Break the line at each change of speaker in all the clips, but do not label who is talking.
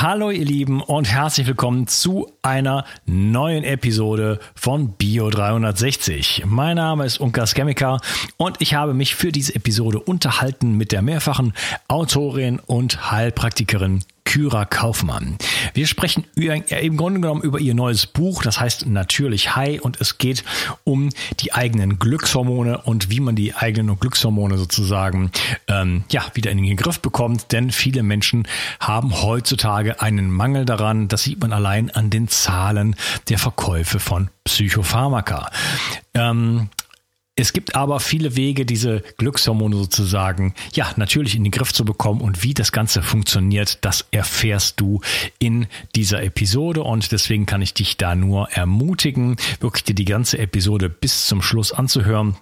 Hallo ihr Lieben und herzlich willkommen zu einer neuen Episode von Bio 360. Mein Name ist Unkas Chemiker und ich habe mich für diese Episode unterhalten mit der mehrfachen Autorin und Heilpraktikerin Kyra Kaufmann. Wir sprechen im Grunde genommen über ihr neues Buch, das heißt natürlich High und es geht um die eigenen Glückshormone und wie man die eigenen Glückshormone sozusagen ähm, ja wieder in den Griff bekommt, denn viele Menschen haben heutzutage einen Mangel daran. Das sieht man allein an den Zahlen der Verkäufe von Psychopharmaka. Ähm, es gibt aber viele Wege, diese Glückshormone sozusagen, ja, natürlich in den Griff zu bekommen und wie das Ganze funktioniert, das erfährst du in dieser Episode und deswegen kann ich dich da nur ermutigen, wirklich dir die ganze Episode bis zum Schluss anzuhören.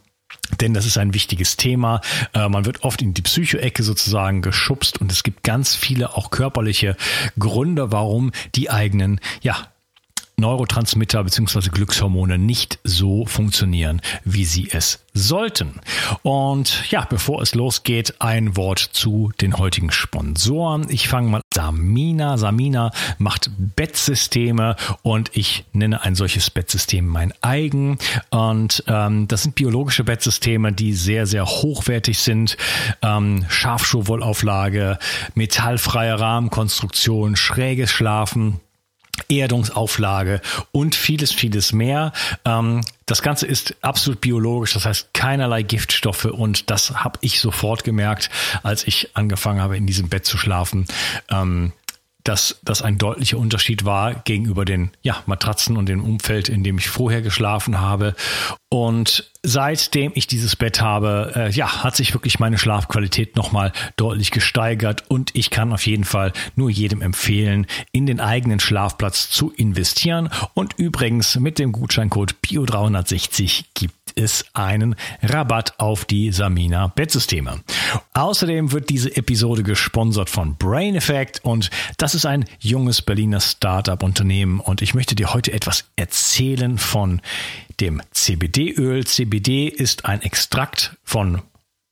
Denn das ist ein wichtiges Thema. Äh, man wird oft in die Psychoecke sozusagen geschubst und es gibt ganz viele auch körperliche Gründe, warum die eigenen, ja, Neurotransmitter bzw. Glückshormone nicht so funktionieren, wie sie es sollten. Und ja, bevor es losgeht, ein Wort zu den heutigen Sponsoren. Ich fange mal Samina. Samina macht Bettsysteme und ich nenne ein solches Bettsystem mein eigen. Und ähm, das sind biologische Bettsysteme, die sehr, sehr hochwertig sind. Ähm, Schafschuhwollauflage, metallfreie Rahmenkonstruktion, schräges Schlafen Erdungsauflage und vieles, vieles mehr. Ähm, das Ganze ist absolut biologisch, das heißt keinerlei Giftstoffe und das habe ich sofort gemerkt, als ich angefangen habe, in diesem Bett zu schlafen. Dass das ein deutlicher Unterschied war gegenüber den ja, Matratzen und dem Umfeld, in dem ich vorher geschlafen habe. Und seitdem ich dieses Bett habe, äh, ja, hat sich wirklich meine Schlafqualität nochmal deutlich gesteigert und ich kann auf jeden Fall nur jedem empfehlen, in den eigenen Schlafplatz zu investieren. Und übrigens mit dem Gutscheincode BIO360 gibt es einen Rabatt auf die Samina Bettsysteme. Außerdem wird diese Episode gesponsert von Brain Effect und das ist ein junges Berliner Startup-Unternehmen und ich möchte dir heute etwas erzählen von dem CBD-Öl. CBD ist ein Extrakt von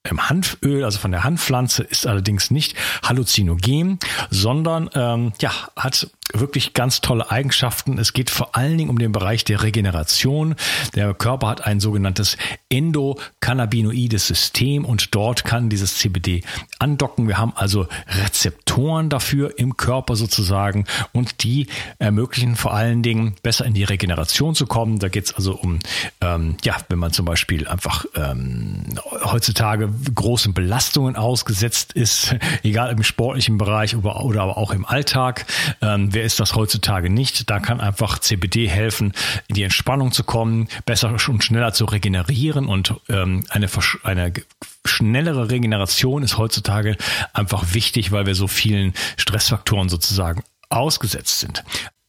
im Hanföl, also von der Hanfpflanze, ist allerdings nicht halluzinogen, sondern ähm, ja, hat wirklich ganz tolle Eigenschaften. Es geht vor allen Dingen um den Bereich der Regeneration. Der Körper hat ein sogenanntes endokannabinoides System und dort kann dieses CBD andocken. Wir haben also Rezeptoren dafür im Körper sozusagen und die ermöglichen vor allen Dingen besser in die Regeneration zu kommen. Da geht es also um, ähm, ja, wenn man zum Beispiel einfach ähm, heutzutage großen Belastungen ausgesetzt ist, egal im sportlichen Bereich oder, aber auch im Alltag. Ähm, wer ist das heutzutage nicht? Da kann einfach CBD helfen, in die Entspannung zu kommen, besser und schneller zu regenerieren und ähm, eine, eine schnellere Regeneration ist heutzutage einfach wichtig, weil wir so vielen Stressfaktoren sozusagen ausgesetzt sind.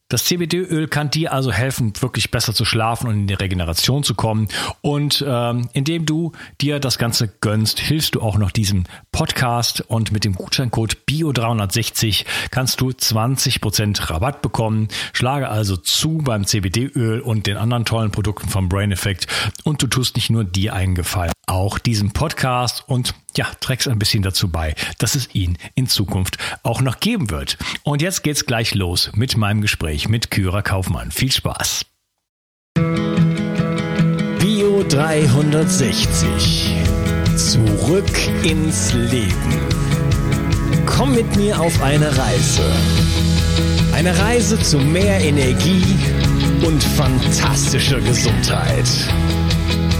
Das CBD-Öl kann dir also helfen, wirklich besser zu schlafen und in die Regeneration zu kommen. Und ähm, indem du dir das Ganze gönnst, hilfst du auch noch diesem Podcast. Und mit dem Gutscheincode BIO360 kannst du 20% Rabatt bekommen. Schlage also zu beim CBD-Öl und den anderen tollen Produkten vom Brain Effect. Und du tust nicht nur dir einen Gefallen, auch diesem Podcast und ja, trägst ein bisschen dazu bei, dass es ihn in Zukunft auch noch geben wird. Und jetzt geht's gleich los mit meinem Gespräch mit Kyra Kaufmann. Viel Spaß. Bio 360. Zurück ins Leben. Komm mit mir auf eine Reise. Eine Reise zu mehr Energie und fantastischer Gesundheit.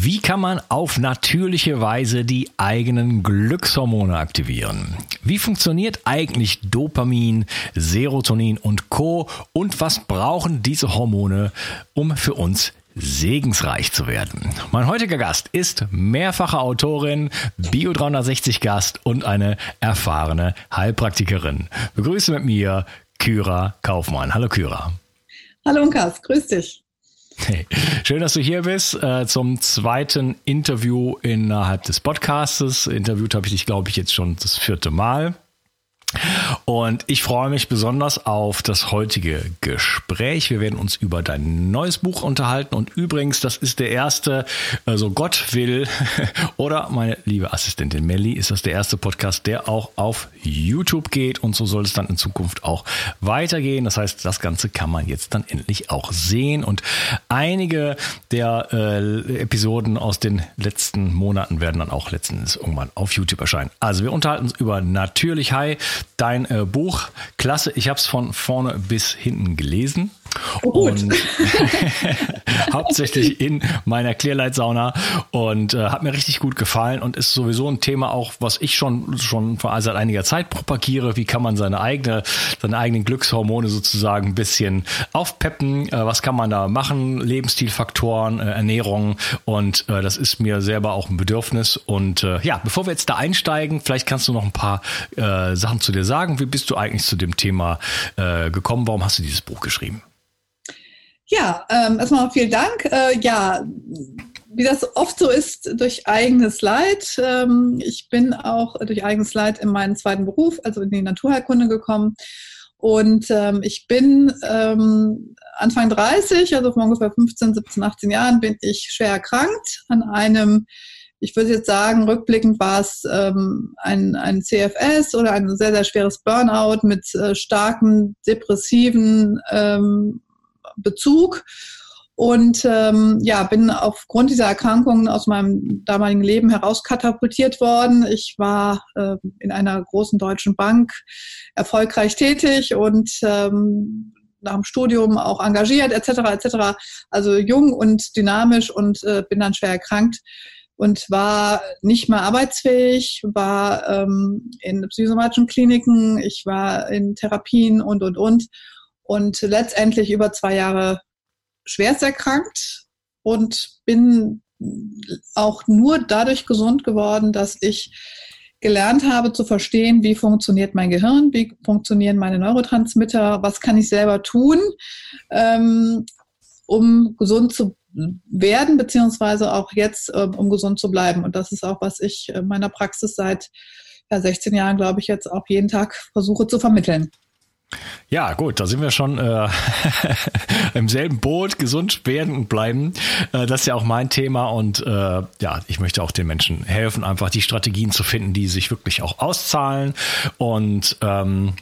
Wie kann man auf natürliche Weise die eigenen Glückshormone aktivieren? Wie funktioniert eigentlich Dopamin, Serotonin und Co? Und was brauchen diese Hormone, um für uns segensreich zu werden. Mein heutiger Gast ist mehrfache Autorin, Bio 360 Gast und eine erfahrene Heilpraktikerin. Begrüße mit mir Kyra Kaufmann. Hallo Kyra.
Hallo Unkas, grüß dich.
Hey, schön, dass du hier bist äh, zum zweiten Interview innerhalb des Podcastes. Interviewt habe ich dich, glaube ich, jetzt schon das vierte Mal. Und ich freue mich besonders auf das heutige Gespräch. Wir werden uns über dein neues Buch unterhalten. Und übrigens, das ist der erste, also Gott will, oder meine liebe Assistentin Melly, ist das der erste Podcast, der auch auf YouTube geht. Und so soll es dann in Zukunft auch weitergehen. Das heißt, das Ganze kann man jetzt dann endlich auch sehen. Und einige der äh, Episoden aus den letzten Monaten werden dann auch letztendlich irgendwann auf YouTube erscheinen. Also wir unterhalten uns über Natürlich High dein äh, Buch. Klasse, ich habe es von vorne bis hinten gelesen. Oh, und hauptsächlich in meiner Clearlight-Sauna und äh, hat mir richtig gut gefallen und ist sowieso ein Thema auch, was ich schon schon seit einiger Zeit propagiere. Wie kann man seine eigene seine eigenen Glückshormone sozusagen ein bisschen aufpeppen? Äh, was kann man da machen? Lebensstilfaktoren, äh, Ernährung und äh, das ist mir selber auch ein Bedürfnis. Und äh, ja, bevor wir jetzt da einsteigen, vielleicht kannst du noch ein paar äh, Sachen zu dir sagen. Wie bist du eigentlich zu dem Thema gekommen? Warum hast du dieses Buch geschrieben?
Ja, ähm, erstmal vielen Dank. Äh, ja, wie das oft so ist, durch eigenes Leid. Ähm, ich bin auch durch eigenes Leid in meinen zweiten Beruf, also in die Naturheilkunde gekommen. Und ähm, ich bin ähm, Anfang 30, also vor ungefähr 15, 17, 18 Jahren, bin ich schwer erkrankt an einem, ich würde jetzt sagen, rückblickend war es ähm, ein, ein CFS oder ein sehr, sehr schweres Burnout mit äh, starken depressiven ähm, Bezug und ähm, ja, bin aufgrund dieser Erkrankungen aus meinem damaligen Leben herauskatapultiert worden. Ich war äh, in einer großen deutschen Bank erfolgreich tätig und ähm, nach dem Studium auch engagiert etc. etc. Also jung und dynamisch und äh, bin dann schwer erkrankt und war nicht mehr arbeitsfähig, war ähm, in psychosomatischen Kliniken, ich war in Therapien und und und und letztendlich über zwei Jahre schwerst erkrankt und bin auch nur dadurch gesund geworden, dass ich gelernt habe zu verstehen, wie funktioniert mein Gehirn, wie funktionieren meine Neurotransmitter, was kann ich selber tun, ähm, um gesund zu werden, beziehungsweise auch jetzt, ähm, um gesund zu bleiben. Und das ist auch, was ich in meiner Praxis seit ja, 16 Jahren, glaube ich, jetzt auch jeden Tag versuche zu vermitteln.
Ja, gut, da sind wir schon äh, im selben Boot, gesund werden und bleiben. Äh, das ist ja auch mein Thema und äh, ja, ich möchte auch den Menschen helfen, einfach die Strategien zu finden, die sich wirklich auch auszahlen. Und ähm,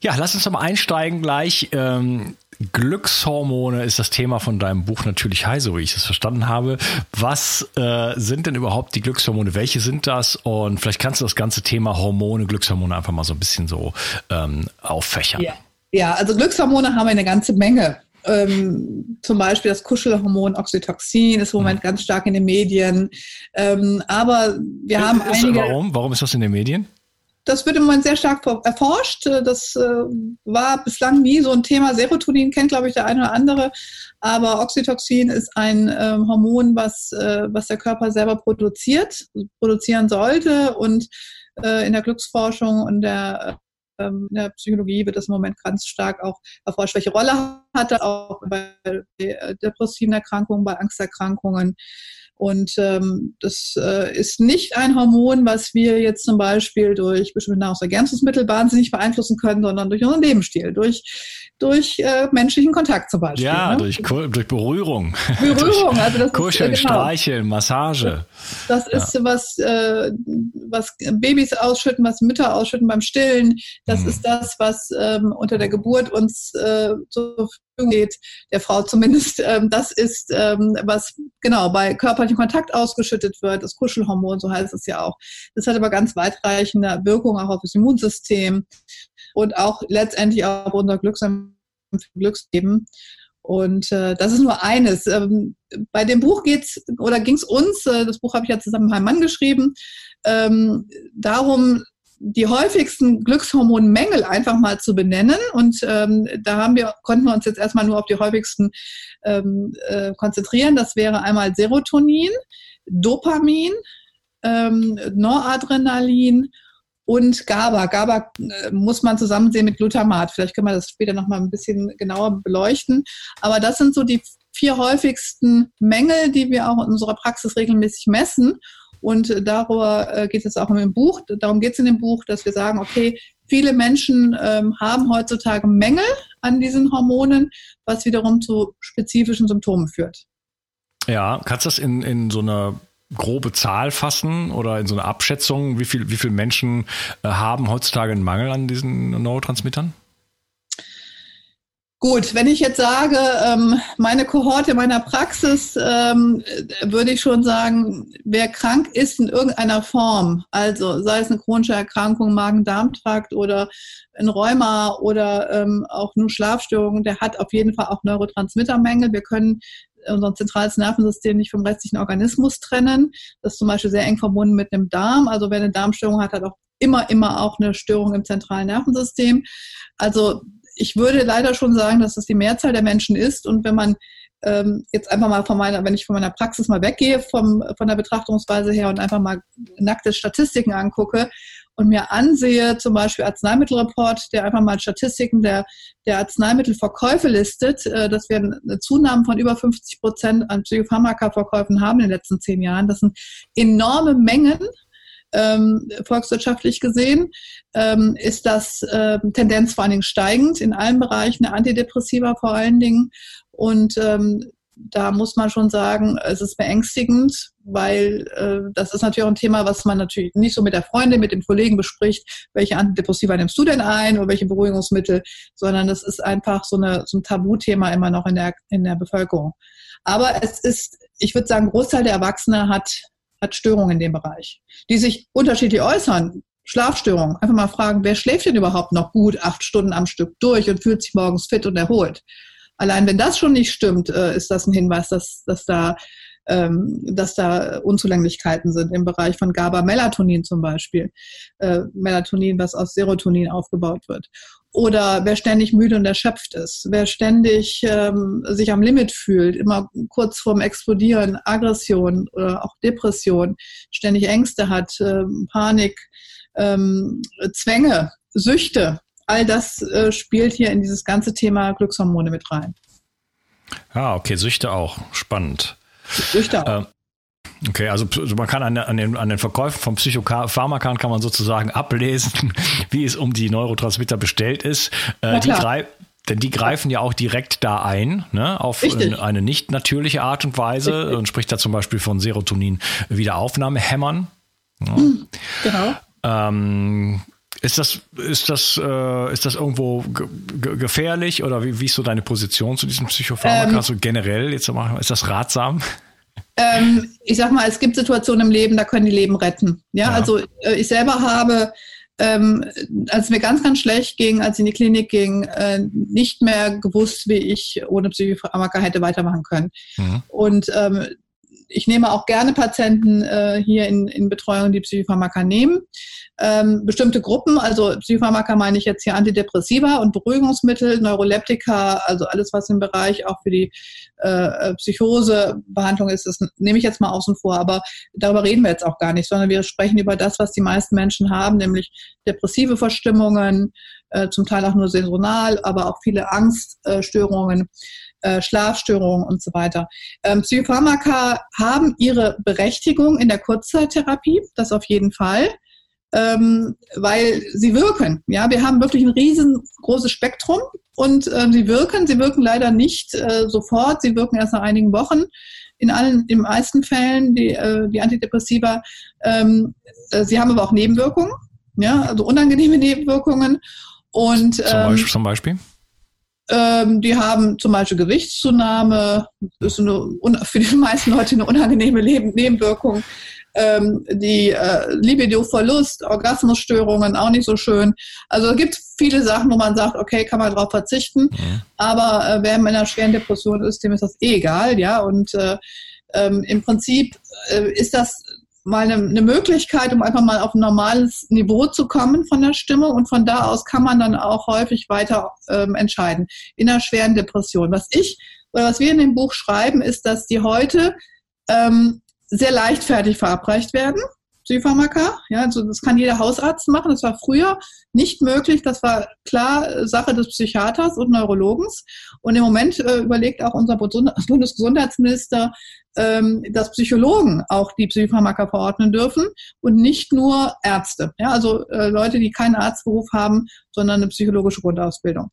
ja, lass uns doch mal einsteigen gleich. Ähm, Glückshormone ist das Thema von deinem Buch natürlich high, so wie ich es verstanden habe. Was äh, sind denn überhaupt die Glückshormone? Welche sind das? Und vielleicht kannst du das ganze Thema Hormone, Glückshormone einfach mal so ein bisschen so ähm, auffächern.
Ja. ja, also Glückshormone haben wir eine ganze Menge. Ähm, zum Beispiel das Kuschelhormon Oxytocin ist im Moment mhm. ganz stark in den Medien. Ähm, aber wir haben
ist, einige. Warum? Warum ist das in den Medien?
Das wird im Moment sehr stark erforscht. Das äh, war bislang nie so ein Thema. Serotonin kennt, glaube ich, der eine oder andere. Aber Oxytocin ist ein ähm, Hormon, was, äh, was der Körper selber produziert, produzieren sollte. Und äh, in der Glücksforschung und der, ähm, in der Psychologie wird das im Moment ganz stark auch erforscht, welche Rolle hat er auch bei depressiven Erkrankungen, bei Angsterkrankungen. Und ähm, das äh, ist nicht ein Hormon, was wir jetzt zum Beispiel durch bestimmte Nahrungsergänzungsmittel wahnsinnig beeinflussen können, sondern durch unseren Lebensstil, durch, durch äh, menschlichen Kontakt zum Beispiel.
Ja, ne? durch, durch Berührung.
Berührung,
also das Kuscheln, ist, äh, genau. Streicheln, Massage.
Das ist ja. was, äh, was Babys ausschütten, was Mütter ausschütten beim Stillen. Das mhm. ist das, was ähm, unter der Geburt uns äh, zur geht, der Frau zumindest, ähm, das ist, ähm, was genau bei körperlichem Kontakt ausgeschüttet wird, das Kuschelhormon, so heißt es ja auch. Das hat aber ganz weitreichende Wirkung auch auf das Immunsystem und auch letztendlich auf unser Glücks Glücksleben. Und äh, das ist nur eines. Ähm, bei dem Buch geht's oder ging es uns, äh, das Buch habe ich ja zusammen mit meinem Mann geschrieben, ähm, darum, die häufigsten Glückshormonmängel einfach mal zu benennen. Und ähm, da haben wir, konnten wir uns jetzt erstmal nur auf die häufigsten ähm, äh, konzentrieren. Das wäre einmal Serotonin, Dopamin, ähm, Noradrenalin und GABA. GABA äh, muss man zusammen sehen mit Glutamat. Vielleicht können wir das später nochmal ein bisschen genauer beleuchten. Aber das sind so die vier häufigsten Mängel, die wir auch in unserer Praxis regelmäßig messen. Und darüber äh, geht es auch im Buch. Darum geht es in dem Buch, dass wir sagen, okay, viele Menschen ähm, haben heutzutage Mängel an diesen Hormonen, was wiederum zu spezifischen Symptomen führt.
Ja, kannst du das in, in so einer grobe Zahl fassen oder in so einer Abschätzung, wie viel, wie viele Menschen äh, haben heutzutage einen Mangel an diesen Neurotransmittern?
Gut, wenn ich jetzt sage, ähm, meine Kohorte meiner Praxis, ähm, würde ich schon sagen, wer krank ist in irgendeiner Form, also sei es eine chronische Erkrankung, Magen-Darm-Trakt oder ein Rheuma oder ähm, auch nur Schlafstörungen, der hat auf jeden Fall auch Neurotransmittermängel. Wir können unser zentrales Nervensystem nicht vom restlichen Organismus trennen. Das ist zum Beispiel sehr eng verbunden mit dem Darm. Also wer eine Darmstörung hat, hat auch immer, immer auch eine Störung im zentralen Nervensystem. Also ich würde leider schon sagen, dass es die Mehrzahl der Menschen ist. Und wenn man ähm, jetzt einfach mal von meiner, wenn ich von meiner Praxis mal weggehe, vom, von der Betrachtungsweise her und einfach mal nackte Statistiken angucke und mir ansehe, zum Beispiel Arzneimittelreport, der einfach mal Statistiken der, der Arzneimittelverkäufe listet, äh, dass wir eine Zunahme von über 50 Prozent an Psychopharmaka-Verkäufen haben in den letzten zehn Jahren. Das sind enorme Mengen ähm, volkswirtschaftlich gesehen, ähm, ist das äh, Tendenz vor allen Dingen steigend in allen Bereichen, Antidepressiva vor allen Dingen. Und ähm, da muss man schon sagen, es ist beängstigend, weil äh, das ist natürlich auch ein Thema, was man natürlich nicht so mit der Freundin, mit dem Kollegen bespricht, welche Antidepressiva nimmst du denn ein oder welche Beruhigungsmittel, sondern das ist einfach so, eine, so ein Tabuthema immer noch in der, in der Bevölkerung. Aber es ist, ich würde sagen, ein Großteil der Erwachsenen hat hat Störungen in dem Bereich, die sich unterschiedlich äußern. Schlafstörungen. Einfach mal fragen, wer schläft denn überhaupt noch gut acht Stunden am Stück durch und fühlt sich morgens fit und erholt? Allein wenn das schon nicht stimmt, äh, ist das ein Hinweis, dass, dass da ähm, dass da Unzulänglichkeiten sind im Bereich von GABA-Melatonin zum Beispiel. Äh, Melatonin, was aus Serotonin aufgebaut wird oder wer ständig müde und erschöpft ist, wer ständig ähm, sich am Limit fühlt, immer kurz vorm Explodieren, Aggression oder auch Depression, ständig Ängste hat, ähm, Panik, ähm, Zwänge, Süchte, all das äh, spielt hier in dieses ganze Thema Glückshormone mit rein.
Ah, okay, Süchte auch. Spannend. Süchte auch. Okay, also man kann an, an, den, an den Verkäufen von Psychopharmakern kann man sozusagen ablesen, wie es um die Neurotransmitter bestellt ist. Äh, die denn die greifen ja auch direkt da ein, ne, auf Richtig. eine nicht natürliche Art und Weise Richtig. und spricht da zum Beispiel von Serotonin Wiederaufnahmehämmern. Ja. Hm, genau. Ähm, ist das, ist das, äh, ist das irgendwo gefährlich oder wie, wie ist so deine Position zu diesem Psychopharmaka? Ähm, so generell, jetzt mal, ist das ratsam?
Ähm, ich sag mal, es gibt Situationen im Leben, da können die Leben retten. Ja, ja. also äh, ich selber habe, ähm, als es mir ganz, ganz schlecht ging, als ich in die Klinik ging, äh, nicht mehr gewusst, wie ich ohne Psychopharmaka hätte weitermachen können. Mhm. Und ähm, ich nehme auch gerne Patienten äh, hier in, in Betreuung, die Psychopharmaka nehmen. Ähm, bestimmte Gruppen, also Psychopharmaka meine ich jetzt hier Antidepressiva und Beruhigungsmittel, Neuroleptika, also alles, was im Bereich auch für die äh, Psychosebehandlung ist, das nehme ich jetzt mal außen vor, aber darüber reden wir jetzt auch gar nicht, sondern wir sprechen über das, was die meisten Menschen haben, nämlich depressive Verstimmungen, äh, zum Teil auch nur saisonal, aber auch viele Angststörungen. Äh, Schlafstörungen und so weiter. Ähm, Psychopharmaka haben ihre Berechtigung in der Kurzzeittherapie, das auf jeden Fall, ähm, weil sie wirken. Ja, wir haben wirklich ein riesengroßes Spektrum und äh, sie wirken. Sie wirken leider nicht äh, sofort. Sie wirken erst nach einigen Wochen. In allen, in den meisten Fällen die, äh, die Antidepressiva. Ähm, äh, sie haben aber auch Nebenwirkungen, ja, also unangenehme Nebenwirkungen. Und,
zum, Beispiel, ähm, zum Beispiel?
Ähm, die haben zum Beispiel Gewichtszunahme, das ist eine, für die meisten Leute eine unangenehme Leben, Nebenwirkung. Ähm, die äh, Libido-Verlust, Orgasmusstörungen, auch nicht so schön. Also es gibt viele Sachen, wo man sagt, okay, kann man darauf verzichten. Mhm. Aber äh, wer in einer schweren Depression ist, dem ist das eh egal, ja. Und äh, ähm, im Prinzip äh, ist das mal eine, eine, Möglichkeit, um einfach mal auf ein normales Niveau zu kommen von der Stimmung und von da aus kann man dann auch häufig weiter ähm, entscheiden in einer schweren Depression. Was ich oder was wir in dem Buch schreiben, ist, dass die heute ähm, sehr leichtfertig verabreicht werden. Psychopharmaka. Ja, also das kann jeder Hausarzt machen. Das war früher nicht möglich. Das war klar Sache des Psychiaters und Neurologens. Und im Moment äh, überlegt auch unser Bundesgesundheitsminister, ähm, dass Psychologen auch die Psychopharmaka verordnen dürfen und nicht nur Ärzte. Ja, also äh, Leute, die keinen Arztberuf haben, sondern eine psychologische Grundausbildung.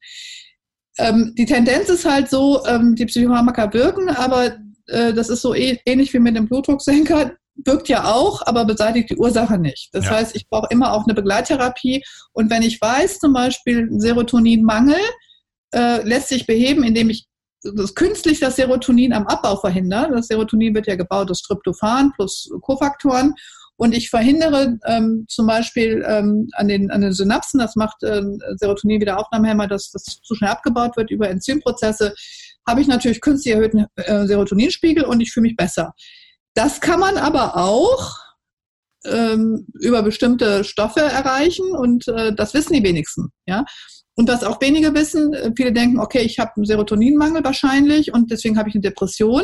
Ähm, die Tendenz ist halt so, ähm, die Psychopharmaka wirken, aber äh, das ist so eh, ähnlich wie mit dem Blutdrucksenker wirkt ja auch, aber beseitigt die Ursache nicht. Das ja. heißt, ich brauche immer auch eine Begleittherapie. Und wenn ich weiß, zum Beispiel Serotoninmangel äh, lässt sich beheben, indem ich das künstlich das Serotonin am Abbau verhindere. Das Serotonin wird ja gebaut aus Tryptophan plus Kofaktoren. Und ich verhindere ähm, zum Beispiel ähm, an, den, an den Synapsen, das macht äh, Serotonin-Wiederaufnahmehemmer, dass das zu schnell abgebaut wird über Enzymprozesse, habe ich natürlich künstlich erhöhten äh, Serotoninspiegel und ich fühle mich besser. Das kann man aber auch ähm, über bestimmte Stoffe erreichen und äh, das wissen die wenigsten. Ja? Und was auch wenige wissen, äh, viele denken, okay, ich habe einen Serotoninmangel wahrscheinlich und deswegen habe ich eine Depression.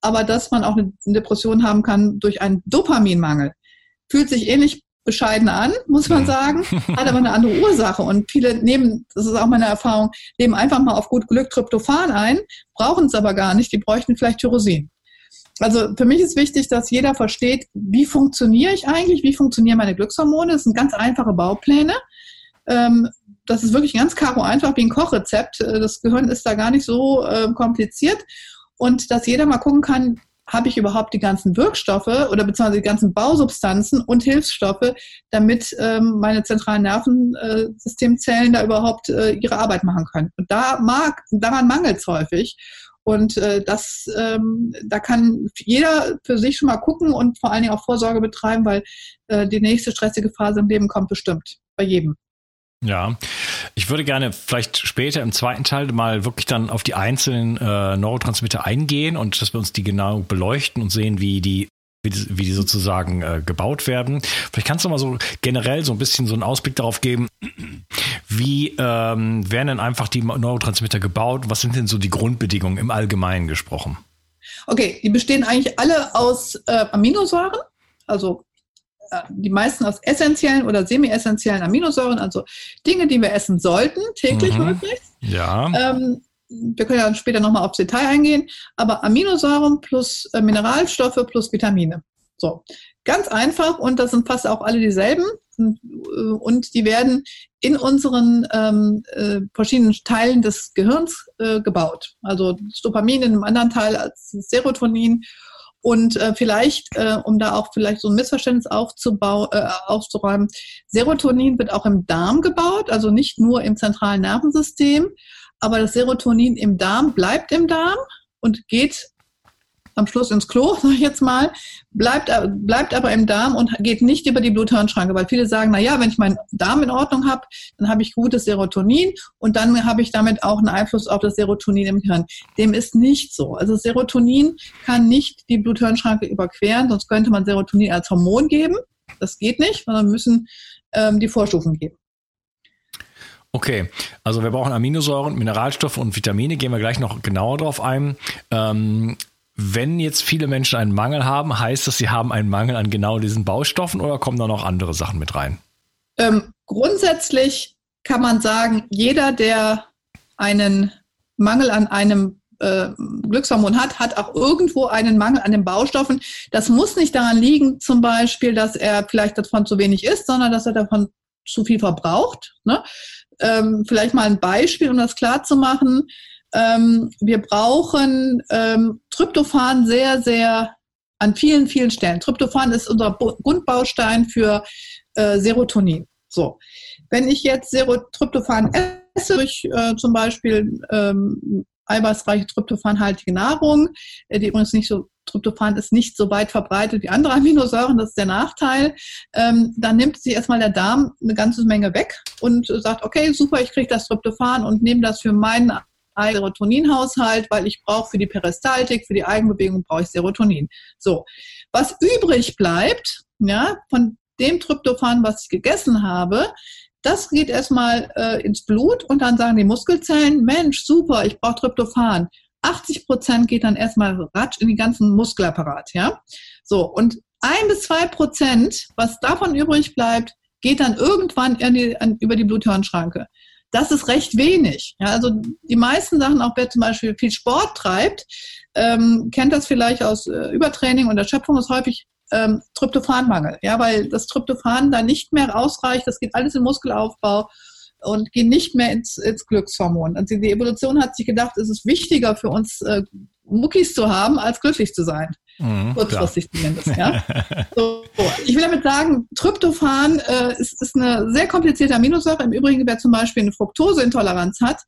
Aber dass man auch eine Depression haben kann durch einen Dopaminmangel, fühlt sich ähnlich bescheiden an, muss man sagen, hat aber eine andere Ursache. Und viele nehmen, das ist auch meine Erfahrung, nehmen einfach mal auf gut Glück Tryptophan ein, brauchen es aber gar nicht, die bräuchten vielleicht Tyrosin. Also für mich ist wichtig, dass jeder versteht, wie funktioniere ich eigentlich, wie funktionieren meine Glückshormone. Das sind ganz einfache Baupläne. Ähm, das ist wirklich ganz karo einfach wie ein Kochrezept. Äh, das Gehirn ist da gar nicht so äh, kompliziert. Und dass jeder mal gucken kann, habe ich überhaupt die ganzen Wirkstoffe oder beziehungsweise die ganzen Bausubstanzen und Hilfsstoffe, damit ähm, meine zentralen Nervensystemzellen da überhaupt äh, ihre Arbeit machen können. Und da mag, daran mangelt es häufig. Und äh, das, ähm, da kann jeder für sich schon mal gucken und vor allen Dingen auch Vorsorge betreiben, weil äh, die nächste stressige Phase im Leben kommt bestimmt bei jedem.
Ja, ich würde gerne vielleicht später im zweiten Teil mal wirklich dann auf die einzelnen äh, Neurotransmitter eingehen und dass wir uns die genau beleuchten und sehen, wie die wie die, wie die sozusagen äh, gebaut werden. Vielleicht kannst du mal so generell so ein bisschen so einen Ausblick darauf geben, wie ähm, werden denn einfach die Neurotransmitter gebaut? Was sind denn so die Grundbedingungen im Allgemeinen gesprochen?
Okay, die bestehen eigentlich alle aus äh, Aminosäuren, also die meisten aus essentiellen oder semi-essentiellen Aminosäuren, also Dinge, die wir essen sollten, täglich mhm. möglichst.
Ja. Ähm,
wir können ja später nochmal aufs Detail eingehen, aber Aminosäuren plus äh, Mineralstoffe plus Vitamine. So, ganz einfach und das sind fast auch alle dieselben und, äh, und die werden in unseren ähm, äh, verschiedenen Teilen des Gehirns äh, gebaut. Also das Dopamin in einem anderen Teil als Serotonin und äh, vielleicht, äh, um da auch vielleicht so ein Missverständnis aufzubau, äh, aufzuräumen, Serotonin wird auch im Darm gebaut, also nicht nur im zentralen Nervensystem, aber das Serotonin im Darm bleibt im Darm und geht am Schluss ins Klo, sag ich jetzt mal, bleibt, bleibt aber im Darm und geht nicht über die Blut-Hirn-Schranke, weil viele sagen, na ja, wenn ich meinen Darm in Ordnung habe, dann habe ich gutes Serotonin und dann habe ich damit auch einen Einfluss auf das Serotonin im Hirn. Dem ist nicht so. Also Serotonin kann nicht die Blut-Hirn-Schranke überqueren, sonst könnte man Serotonin als Hormon geben. Das geht nicht, sondern müssen ähm, die Vorstufen geben.
Okay, also wir brauchen Aminosäuren, Mineralstoffe und Vitamine, gehen wir gleich noch genauer drauf ein. Ähm, wenn jetzt viele Menschen einen Mangel haben, heißt das, sie haben einen Mangel an genau diesen Baustoffen oder kommen da noch andere Sachen mit rein?
Ähm, grundsätzlich kann man sagen, jeder, der einen Mangel an einem äh, Glückshormon hat, hat auch irgendwo einen Mangel an den Baustoffen. Das muss nicht daran liegen, zum Beispiel, dass er vielleicht davon zu wenig isst, sondern dass er davon zu viel verbraucht. Ne? Ähm, vielleicht mal ein Beispiel, um das klar zu machen ähm, wir brauchen ähm, Tryptophan sehr, sehr an vielen, vielen Stellen. Tryptophan ist unser Grundbaustein für äh, Serotonin. So, wenn ich jetzt Tryptophan esse, durch äh, zum Beispiel ähm, eiweißreiche tryptophanhaltige Nahrung, äh, die übrigens nicht so, Tryptophan ist nicht so weit verbreitet wie andere Aminosäuren, das ist der Nachteil, ähm, dann nimmt sich erstmal der Darm eine ganze Menge weg und sagt, okay, super, ich kriege das Tryptophan und nehme das für meinen Serotoninhaushalt, weil ich brauche für die Peristaltik, für die Eigenbewegung brauche ich Serotonin. So, was übrig bleibt, ja, von dem Tryptophan, was ich gegessen habe, das geht erstmal äh, ins Blut und dann sagen die Muskelzellen, Mensch, super, ich brauche Tryptophan. 80 Prozent geht dann erstmal ratsch in den ganzen Muskelapparat, ja. So, und ein bis zwei Prozent, was davon übrig bleibt, geht dann irgendwann die, an, über die Bluthirnschranke. Das ist recht wenig. Ja, also die meisten Sachen, auch wer zum Beispiel viel Sport treibt, ähm, kennt das vielleicht aus äh, Übertraining und Erschöpfung, ist häufig ähm, Tryptophanmangel. Ja, weil das Tryptophan da nicht mehr ausreicht. Das geht alles im Muskelaufbau und gehen nicht mehr ins, ins Glückshormon. Also die Evolution hat sich gedacht, es ist wichtiger für uns, äh, Muckis zu haben, als glücklich zu sein. Mhm, Kurzfristig zumindest. Ja? so, ich will damit sagen, Tryptophan äh, ist, ist eine sehr komplizierte Aminosäure. Im Übrigen, wer zum Beispiel eine Fructoseintoleranz hat,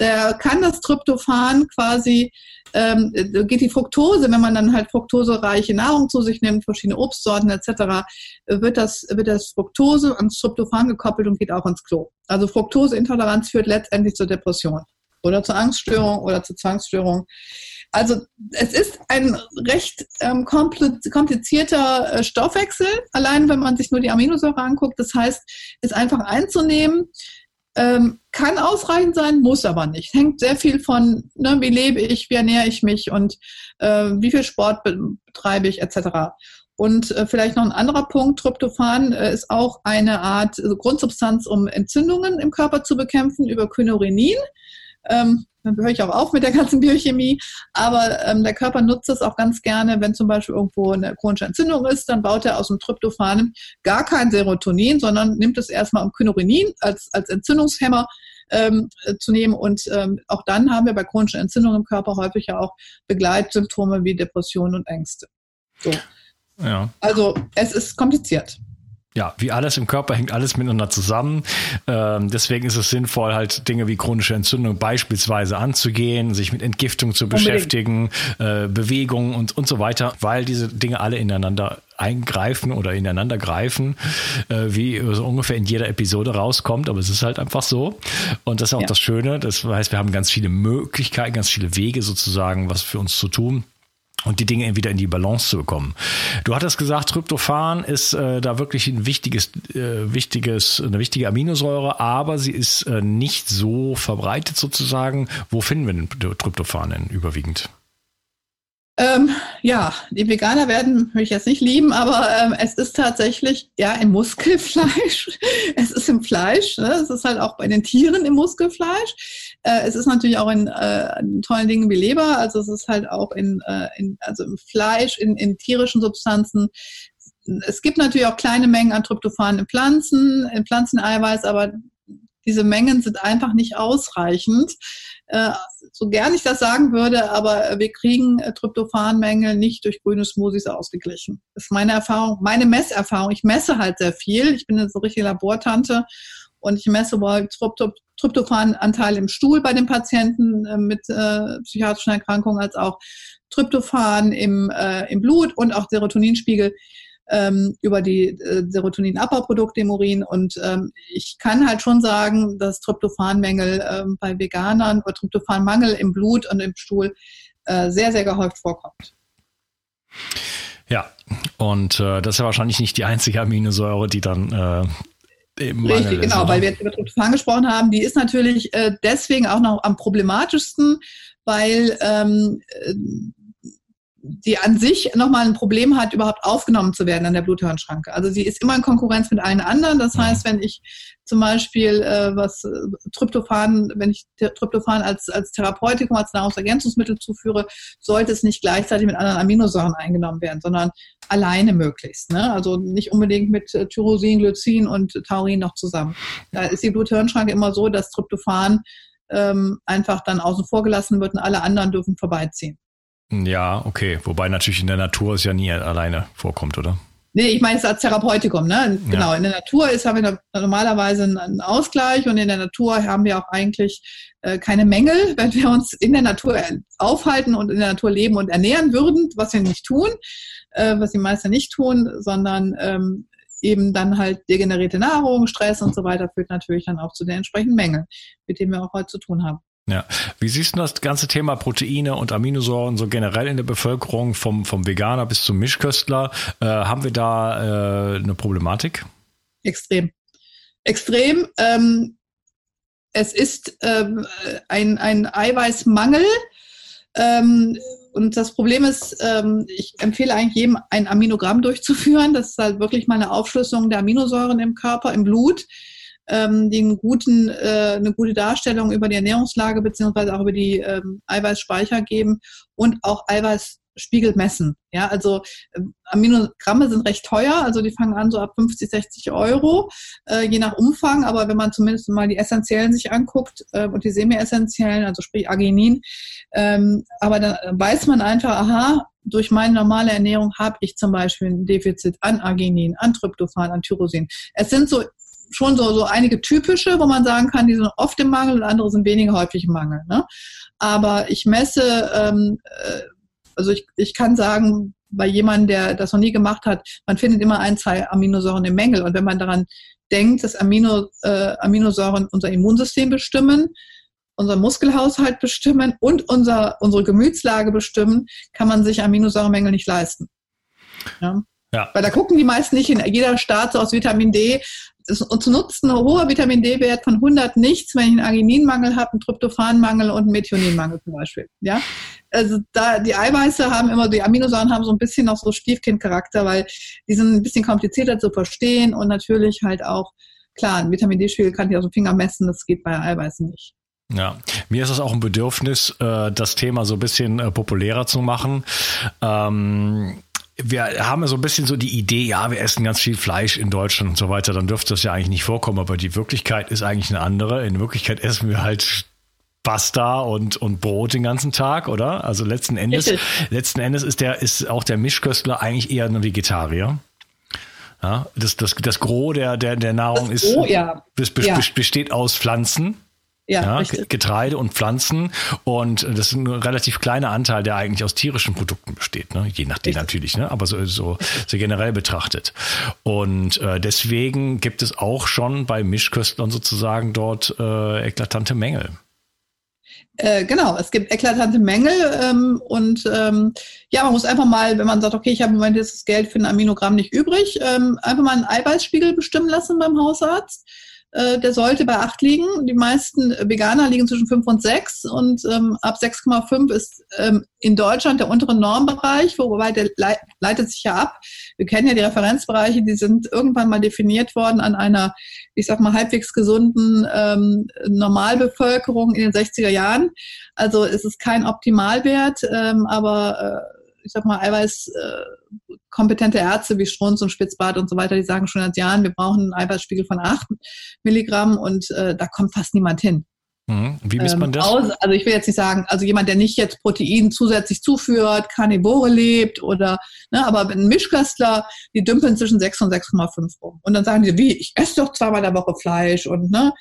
der kann das Tryptophan quasi ähm, geht die Fructose, wenn man dann halt fruktosereiche Nahrung zu sich nimmt, verschiedene Obstsorten etc., wird das, wird das Fructose ans Tryptophan gekoppelt und geht auch ins Klo. Also Fructoseintoleranz führt letztendlich zur Depression oder zur Angststörung oder zur Zwangsstörung. Also es ist ein recht ähm, komplizierter äh, Stoffwechsel, allein wenn man sich nur die Aminosäure anguckt. Das heißt, es einfach einzunehmen, ähm, kann ausreichend sein, muss aber nicht. Hängt sehr viel von, ne, wie lebe ich, wie ernähre ich mich und äh, wie viel Sport betreibe ich etc. Und äh, vielleicht noch ein anderer Punkt, Tryptophan äh, ist auch eine Art also Grundsubstanz, um Entzündungen im Körper zu bekämpfen über Kynurenin. Ähm, dann höre ich auch auf mit der ganzen Biochemie. Aber ähm, der Körper nutzt es auch ganz gerne, wenn zum Beispiel irgendwo eine chronische Entzündung ist, dann baut er aus dem Tryptophan gar kein Serotonin, sondern nimmt es erstmal um Kynurenin als, als Entzündungshemmer ähm, zu nehmen. Und ähm, auch dann haben wir bei chronischen Entzündungen im Körper häufig ja auch Begleitsymptome wie Depressionen und Ängste. So. Ja. Also es ist kompliziert
ja, wie alles im Körper hängt alles miteinander zusammen. Ähm, deswegen ist es sinnvoll, halt Dinge wie chronische Entzündung beispielsweise anzugehen, sich mit Entgiftung zu beschäftigen, äh, Bewegung und, und so weiter, weil diese Dinge alle ineinander eingreifen oder ineinander greifen, äh, wie so ungefähr in jeder Episode rauskommt, aber es ist halt einfach so. Und das ist auch ja. das Schöne. Das heißt, wir haben ganz viele Möglichkeiten, ganz viele Wege sozusagen, was für uns zu tun und die Dinge wieder in die Balance zu bekommen. Du hattest gesagt, Tryptophan ist äh, da wirklich ein wichtiges, äh, wichtiges, eine wichtige Aminosäure, aber sie ist äh, nicht so verbreitet sozusagen. Wo finden wir den Tryptophan denn überwiegend?
Ähm, ja, die Veganer werden mich jetzt nicht lieben, aber ähm, es ist tatsächlich ja im Muskelfleisch. es ist im Fleisch. Ne? Es ist halt auch bei den Tieren im Muskelfleisch. Äh, es ist natürlich auch in, äh, in, tollen Dingen wie Leber. Also es ist halt auch in, äh, in also im Fleisch, in, in tierischen Substanzen. Es gibt natürlich auch kleine Mengen an Tryptophan in Pflanzen, in Pflanzeneiweiß, aber diese Mengen sind einfach nicht ausreichend. Äh, so gern ich das sagen würde, aber wir kriegen äh, Tryptophanmängel nicht durch grüne Smoothies ausgeglichen. Das ist meine Erfahrung, meine Messerfahrung. Ich messe halt sehr viel. Ich bin eine so richtige Labortante und ich messe wohl Tryptophananteil im Stuhl bei den Patienten äh, mit äh, psychiatrischen Erkrankungen als auch Tryptophan im, äh, im Blut und auch Serotoninspiegel ähm, über die äh, Serotoninabbauprodukte im Urin. Und ähm, ich kann halt schon sagen, dass Tryptophanmängel ähm, bei Veganern oder Tryptophanmangel im Blut und im Stuhl äh, sehr, sehr gehäuft vorkommt.
Ja, und äh, das ist ja wahrscheinlich nicht die einzige Aminosäure, die dann äh,
Richtig, genau, weil wir jetzt über Tryptophan gesprochen haben, die ist natürlich äh, deswegen auch noch am problematischsten, weil ähm, die an sich nochmal ein Problem hat, überhaupt aufgenommen zu werden an der Bluthirnschranke. Also sie ist immer in Konkurrenz mit allen anderen. Das mhm. heißt, wenn ich zum Beispiel äh, was äh, Tryptophan, wenn ich Tryptophan als, als Therapeutikum, als Nahrungsergänzungsmittel zuführe, sollte es nicht gleichzeitig mit anderen Aminosäuren eingenommen werden, sondern alleine möglichst. Ne? Also nicht unbedingt mit äh, Tyrosin, Glycin und Taurin noch zusammen. Da ist die Bluthirnschranke immer so, dass Tryptophan ähm, einfach dann außen vor gelassen wird und alle anderen dürfen vorbeiziehen.
Ja, okay. Wobei natürlich in der Natur es ja nie alleine vorkommt, oder?
Nee, ich meine es als Therapeutikum, ne? Genau. Ja. In der Natur ist, haben wir normalerweise einen Ausgleich und in der Natur haben wir auch eigentlich äh, keine Mängel, wenn wir uns in der Natur aufhalten und in der Natur leben und ernähren würden, was wir nicht tun, äh, was die meisten nicht tun, sondern ähm, eben dann halt degenerierte Nahrung, Stress und so weiter führt natürlich dann auch zu den entsprechenden Mängeln, mit denen wir auch heute zu tun haben.
Ja. Wie siehst du das ganze Thema Proteine und Aminosäuren so generell in der Bevölkerung, vom, vom Veganer bis zum Mischköstler? Äh, haben wir da äh, eine Problematik?
Extrem. Extrem. Ähm, es ist ähm, ein, ein Eiweißmangel. Ähm, und das Problem ist, ähm, ich empfehle eigentlich jedem ein Aminogramm durchzuführen. Das ist halt wirklich mal eine Aufschlüsselung der Aminosäuren im Körper, im Blut, ähm, die guten, äh, eine gute Darstellung über die Ernährungslage beziehungsweise auch über die ähm, Eiweißspeicher geben und auch Eiweiß Spiegel messen. Ja, also äh, Aminogramme sind recht teuer, also die fangen an so ab 50, 60 Euro, äh, je nach Umfang. Aber wenn man zumindest mal die essentiellen sich anguckt äh, und die semi-essentiellen, also sprich Arginin, ähm, aber dann weiß man einfach, aha, durch meine normale Ernährung habe ich zum Beispiel ein Defizit an Arginin, an Tryptophan, an Tyrosin. Es sind so schon so, so einige typische, wo man sagen kann, die sind oft im Mangel und andere sind weniger häufig im Mangel. Ne? Aber ich messe ähm, äh, also ich, ich kann sagen, bei jemandem, der das noch nie gemacht hat, man findet immer ein, zwei Aminosäuren im Mängel. Und wenn man daran denkt, dass Amino, äh, Aminosäuren unser Immunsystem bestimmen, unser Muskelhaushalt bestimmen und unser, unsere Gemütslage bestimmen, kann man sich Aminosäuremängel nicht leisten. Ja? Ja. Weil da gucken die meisten nicht in jeder Staat so aus Vitamin D, und zu nutzen ein hoher Vitamin D-Wert von 100 nichts, wenn ich einen Argininmangel habe, einen Tryptophanmangel und einen Methioninmangel zum Beispiel. Ja, also da die Eiweiße haben immer, die Aminosäuren haben so ein bisschen noch so Stiefkindcharakter, weil die sind ein bisschen komplizierter zu verstehen und natürlich halt auch klar, ein Vitamin D-Spiegel kann ich aus dem Finger messen, das geht bei Eiweißen nicht.
Ja, mir ist es auch ein Bedürfnis, äh, das Thema so ein bisschen äh, populärer zu machen. Ähm wir haben ja so ein bisschen so die Idee, ja, wir essen ganz viel Fleisch in Deutschland und so weiter, dann dürfte das ja eigentlich nicht vorkommen, aber die Wirklichkeit ist eigentlich eine andere. In Wirklichkeit essen wir halt Pasta und, und Brot den ganzen Tag, oder? Also letzten Endes, letzten Endes ist der, ist auch der Mischköstler eigentlich eher ein Vegetarier. Ja, das, das, das Gros der, der, der Nahrung das ist, Gros, ja. besteht aus Pflanzen. Ja, ja Getreide und Pflanzen. Und das ist ein relativ kleiner Anteil, der eigentlich aus tierischen Produkten besteht, ne? je nachdem richtig. natürlich, ne? aber so, so, so generell betrachtet. Und äh, deswegen gibt es auch schon bei Mischköstlern sozusagen dort äh, eklatante Mängel.
Äh, genau, es gibt eklatante Mängel ähm, und ähm, ja, man muss einfach mal, wenn man sagt, okay, ich habe im Moment jetzt das Geld für ein Aminogramm nicht übrig, ähm, einfach mal einen Eiweißspiegel bestimmen lassen beim Hausarzt äh, der sollte bei 8 liegen. Die meisten Veganer liegen zwischen 5 und 6 und ähm, ab 6,5 ist ähm, in Deutschland der untere Normbereich, wobei der leitet sich ja ab. Wir kennen ja die Referenzbereiche, die sind irgendwann mal definiert worden an einer, ich sag mal, halbwegs gesunden ähm, Normalbevölkerung in den 60er Jahren. Also es ist kein Optimalwert, ähm, aber äh, ich sag mal, Eiweiß äh, Ärzte wie Strunz und Spitzbart und so weiter, die sagen schon seit Jahren, wir brauchen einen Eiweißspiegel von 8 Milligramm und äh, da kommt fast niemand hin.
Mhm. Wie misst man das?
Ähm, also ich will jetzt nicht sagen, also jemand, der nicht jetzt Protein zusätzlich zuführt, Karnivore lebt oder, ne, aber ein Mischköstler, die dümpeln zwischen 6 und 6,5 rum. Und dann sagen die, wie, ich esse doch zweimal der Woche Fleisch und ne,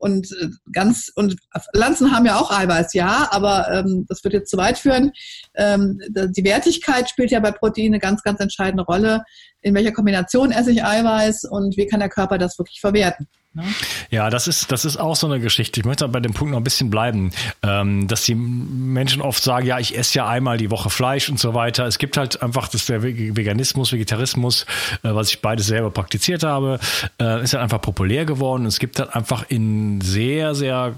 und äh, ganz und Pflanzen haben ja auch Eiweiß, ja, aber ähm, das wird jetzt zu weit führen. Ähm, die Wertigkeit spielt ja bei Proteinen eine ganz, ganz entscheidende Rolle. In welcher Kombination esse ich Eiweiß und wie kann der Körper das wirklich verwerten?
Ne? Ja, das ist, das ist auch so eine Geschichte. Ich möchte bei dem Punkt noch ein bisschen bleiben, ähm, dass die Menschen oft sagen, ja, ich esse ja einmal die Woche Fleisch und so weiter. Es gibt halt einfach, dass der Veganismus, Vegetarismus, äh, was ich beides selber praktiziert habe, äh, ist halt einfach populär geworden. Es gibt halt einfach in sehr, sehr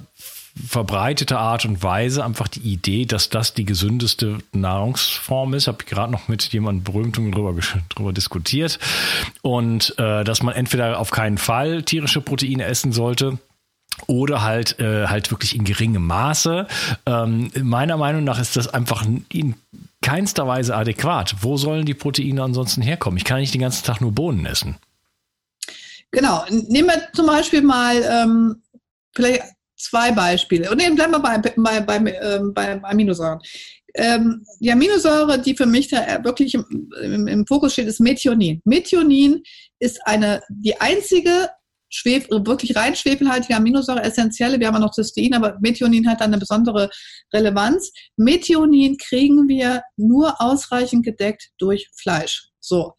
verbreitete Art und Weise einfach die Idee, dass das die gesündeste Nahrungsform ist. Habe ich gerade noch mit jemandem berühmtem drüber, drüber diskutiert. Und äh, dass man entweder auf keinen Fall tierische Proteine essen sollte oder halt äh, halt wirklich in geringem Maße. Ähm, meiner Meinung nach ist das einfach in keinster Weise adäquat. Wo sollen die Proteine ansonsten herkommen? Ich kann nicht den ganzen Tag nur Bohnen essen.
Genau. Nehmen wir zum Beispiel mal ähm, vielleicht zwei Beispiele. Und eben bleiben wir bei, bei, bei, ähm, bei Aminosäuren. Ähm, die Aminosäure, die für mich da wirklich im, im, im, Fokus steht, ist Methionin. Methionin ist eine, die einzige Schwef wirklich rein schwefelhaltige Aminosäure, essentielle. Wir haben ja noch Cystein, aber Methionin hat eine besondere Relevanz. Methionin kriegen wir nur ausreichend gedeckt durch Fleisch. So.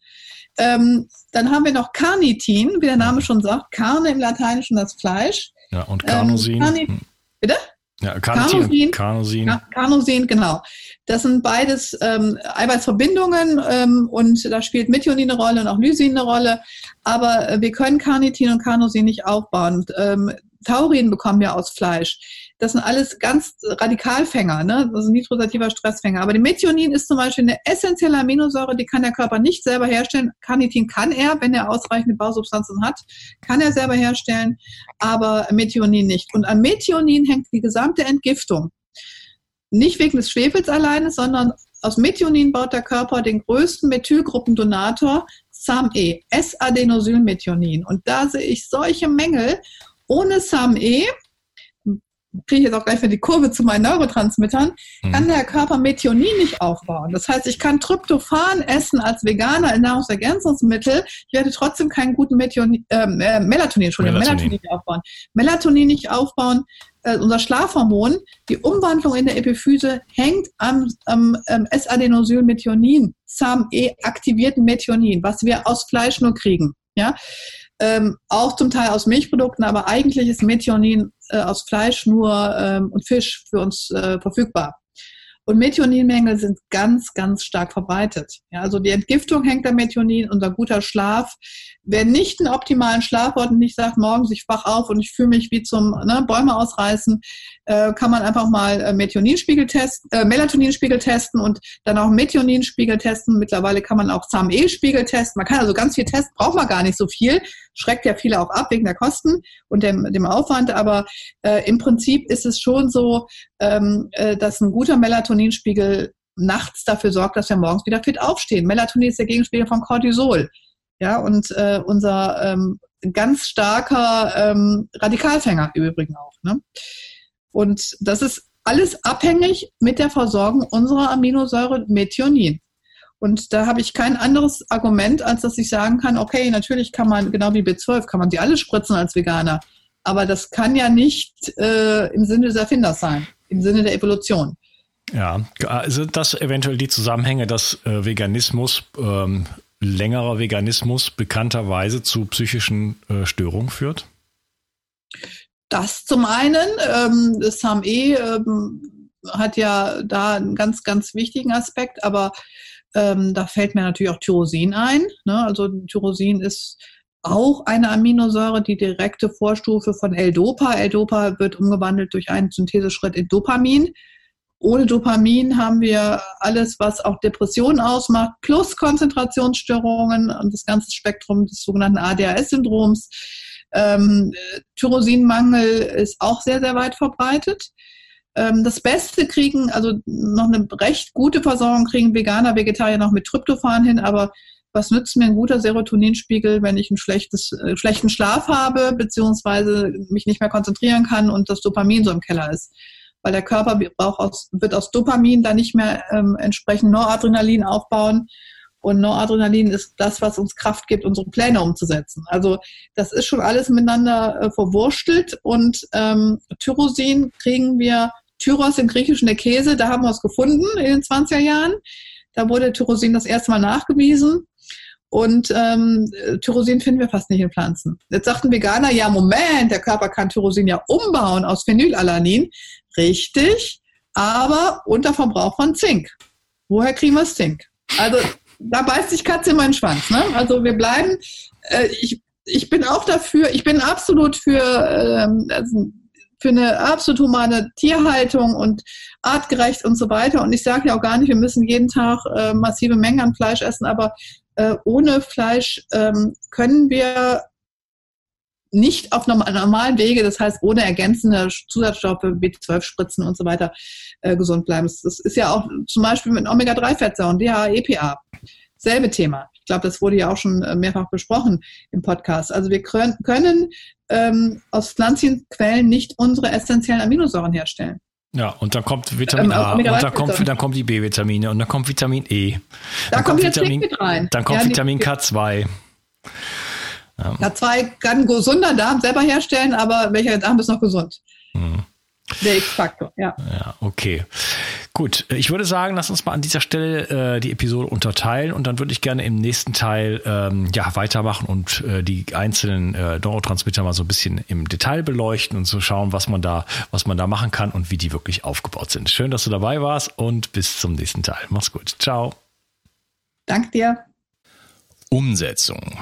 Ähm, dann haben wir noch Carnitin, wie der Name schon sagt. Carne im Lateinischen das Fleisch.
Ja, und Carnosin. Ähm, Carni hm.
Bitte?
Ja, Carnosin. Carnosin.
Ja, Carnosin, genau. Das sind beides ähm, Eiweißverbindungen ähm, und da spielt Methionin eine Rolle und auch Lysin eine Rolle. Aber äh, wir können Carnitin und Carnosin nicht aufbauen. Und, ähm, Taurin bekommen wir aus Fleisch. Das sind alles ganz Radikalfänger, ne? also nitrosativer Stressfänger. Aber die Methionin ist zum Beispiel eine essentielle Aminosäure, die kann der Körper nicht selber herstellen. Carnitin kann er, wenn er ausreichende Bausubstanzen hat, kann er selber herstellen, aber Methionin nicht. Und an Methionin hängt die gesamte Entgiftung. Nicht wegen des Schwefels alleine, sondern aus Methionin baut der Körper den größten Methylgruppendonator SAMe, S-Adenosylmethionin. Und da sehe ich solche Mängel. Ohne SAMe kriege ich jetzt auch gleich wieder die Kurve zu meinen Neurotransmittern, mhm. kann der Körper Methionin nicht aufbauen. Das heißt, ich kann Tryptophan essen als Veganer in Nahrungsergänzungsmittel, ich werde trotzdem keinen guten Methionin, ähm, äh, Melatonin, Entschuldigung, Melatonin. Melatonin nicht aufbauen. Melatonin nicht aufbauen, äh, unser Schlafhormon, die Umwandlung in der Epiphyse hängt am, am ähm, S-Adenosylmethionin, SAM-E-aktivierten Methionin, was wir aus Fleisch nur kriegen. Ja, ähm, auch zum Teil aus Milchprodukten, aber eigentlich ist Methionin äh, aus Fleisch nur ähm, und Fisch für uns äh, verfügbar. Und Methioninmängel sind ganz, ganz stark verbreitet. Ja, also die Entgiftung hängt am Methionin, unser guter Schlaf. Wer nicht einen optimalen Schlaf hat und nicht sagt, morgens ich wach auf und ich fühle mich wie zum ne, Bäume ausreißen, äh, kann man einfach mal äh, Methioninspiegel testen, äh, Melatoninspiegel testen und dann auch Methioninspiegel testen. Mittlerweile kann man auch ZAM-E-Spiegel testen. Man kann also ganz viel testen, braucht man gar nicht so viel. Schreckt ja viele auch ab wegen der Kosten und dem, dem Aufwand. Aber äh, im Prinzip ist es schon so, ähm, äh, dass ein guter Melatoninspiegel nachts dafür sorgt, dass wir morgens wieder fit aufstehen. Melatonin ist der Gegenspiegel von Cortisol. Ja, und äh, unser ähm, ganz starker ähm, Radikalfänger im Übrigen auch. Ne? Und das ist alles abhängig mit der Versorgung unserer Aminosäure Methionin. Und da habe ich kein anderes Argument, als dass ich sagen kann, okay, natürlich kann man, genau wie B12, kann man die alle spritzen als Veganer. Aber das kann ja nicht äh, im Sinne des Erfinders sein, im Sinne der Evolution.
Ja, also das eventuell die Zusammenhänge, dass äh, Veganismus, ähm, längerer Veganismus bekannterweise zu psychischen äh, Störungen führt?
Das zum einen, ähm, das HME ähm, hat ja da einen ganz, ganz wichtigen Aspekt, aber ähm, da fällt mir natürlich auch Tyrosin ein. Ne? Also Tyrosin ist auch eine Aminosäure, die direkte Vorstufe von L-Dopa. L-Dopa wird umgewandelt durch einen Syntheseschritt in Dopamin. Ohne Dopamin haben wir alles, was auch Depressionen ausmacht, plus Konzentrationsstörungen und das ganze Spektrum des sogenannten ADHS-Syndroms. Ähm, Tyrosinmangel ist auch sehr, sehr weit verbreitet. Ähm, das Beste kriegen, also noch eine recht gute Versorgung kriegen Veganer, Vegetarier noch mit Tryptophan hin, aber was nützt mir ein guter Serotoninspiegel, wenn ich einen schlechtes, äh, schlechten Schlaf habe, beziehungsweise mich nicht mehr konzentrieren kann und das Dopamin so im Keller ist? Weil der Körper aus, wird aus Dopamin dann nicht mehr ähm, entsprechend Noradrenalin aufbauen und Noradrenalin ist das, was uns Kraft gibt, unsere Pläne umzusetzen. Also das ist schon alles miteinander äh, verwurstelt. Und ähm, Tyrosin kriegen wir, Tyros im Griechischen der Käse, da haben wir es gefunden in den 20er Jahren. Da wurde Tyrosin das erste Mal nachgewiesen. Und ähm, Tyrosin finden wir fast nicht in Pflanzen. Jetzt sagten Veganer, ja, Moment, der Körper kann Tyrosin ja umbauen aus Phenylalanin. Richtig, aber unter Verbrauch von Zink. Woher kriegen wir Zink? Also da beißt sich Katze in meinen Schwanz. Ne? Also wir bleiben, äh, ich, ich bin auch dafür, ich bin absolut für, ähm, also für eine absolut humane Tierhaltung und artgerecht und so weiter. Und ich sage ja auch gar nicht, wir müssen jeden Tag äh, massive Mengen an Fleisch essen, aber äh, ohne Fleisch ähm, können wir nicht auf normalen Wege, das heißt ohne ergänzende Zusatzstoffe, B12-Spritzen und so weiter, äh, gesund bleiben. Das ist ja auch zum Beispiel mit Omega-3-Fettsäuren, DHA, EPA. Selbe Thema. Ich glaube, das wurde ja auch schon äh, mehrfach besprochen im Podcast. Also wir können ähm, aus pflanzlichen Quellen nicht unsere essentiellen Aminosäuren herstellen.
Ja, und dann kommt Vitamin ähm, A und dann kommt, dann kommen die B-Vitamine und dann kommt Vitamin E.
Da dann kommt Vitamin, mit rein.
Dann kommt ja, Vitamin K2.
Ja. K2 kann gesunder Darm selber herstellen, aber welcher Darm ist noch gesund? Mhm. Der X-Faktor, ja.
Ja, okay. Gut, ich würde sagen, lass uns mal an dieser Stelle äh, die Episode unterteilen und dann würde ich gerne im nächsten Teil ähm, ja, weitermachen und äh, die einzelnen äh, Neurotransmitter mal so ein bisschen im Detail beleuchten und so schauen, was man da, was man da machen kann und wie die wirklich aufgebaut sind. Schön, dass du dabei warst und bis zum nächsten Teil. Mach's gut. Ciao.
Dank dir.
Umsetzung.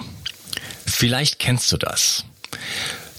Vielleicht kennst du das.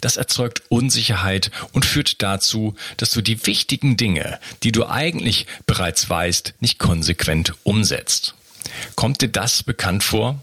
Das erzeugt Unsicherheit und führt dazu, dass du die wichtigen Dinge, die du eigentlich bereits weißt, nicht konsequent umsetzt. Kommt dir das bekannt vor?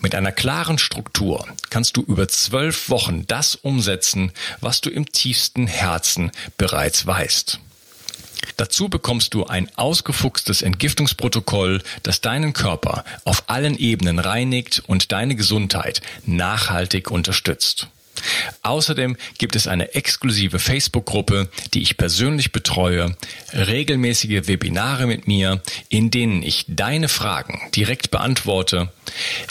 Mit einer klaren Struktur kannst du über zwölf Wochen das umsetzen, was du im tiefsten Herzen bereits weißt. Dazu bekommst du ein ausgefuchstes Entgiftungsprotokoll, das deinen Körper auf allen Ebenen reinigt und deine Gesundheit nachhaltig unterstützt. Außerdem gibt es eine exklusive Facebook-Gruppe, die ich persönlich betreue, regelmäßige Webinare mit mir, in denen ich deine Fragen direkt beantworte,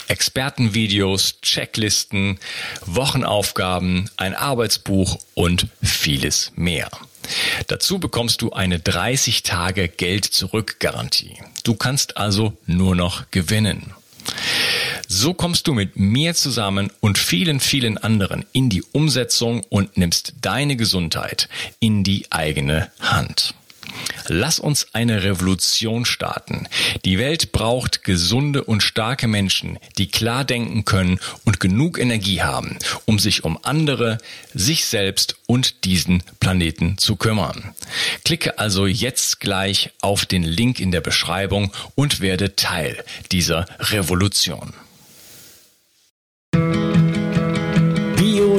Expertenvideos, Checklisten, Wochenaufgaben, ein Arbeitsbuch und vieles mehr. Dazu bekommst du eine 30 Tage Geld zurück Garantie. Du kannst also nur noch gewinnen. So kommst du mit mir zusammen und vielen, vielen anderen in die Umsetzung und nimmst deine Gesundheit in die eigene Hand. Lass uns eine Revolution starten. Die Welt braucht gesunde und starke Menschen, die klar denken können und genug Energie haben, um sich um andere, sich selbst und diesen Planeten zu kümmern. Klicke also jetzt gleich auf den Link in der Beschreibung und werde Teil dieser Revolution.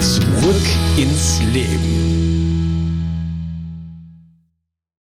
Zurück ins Leben.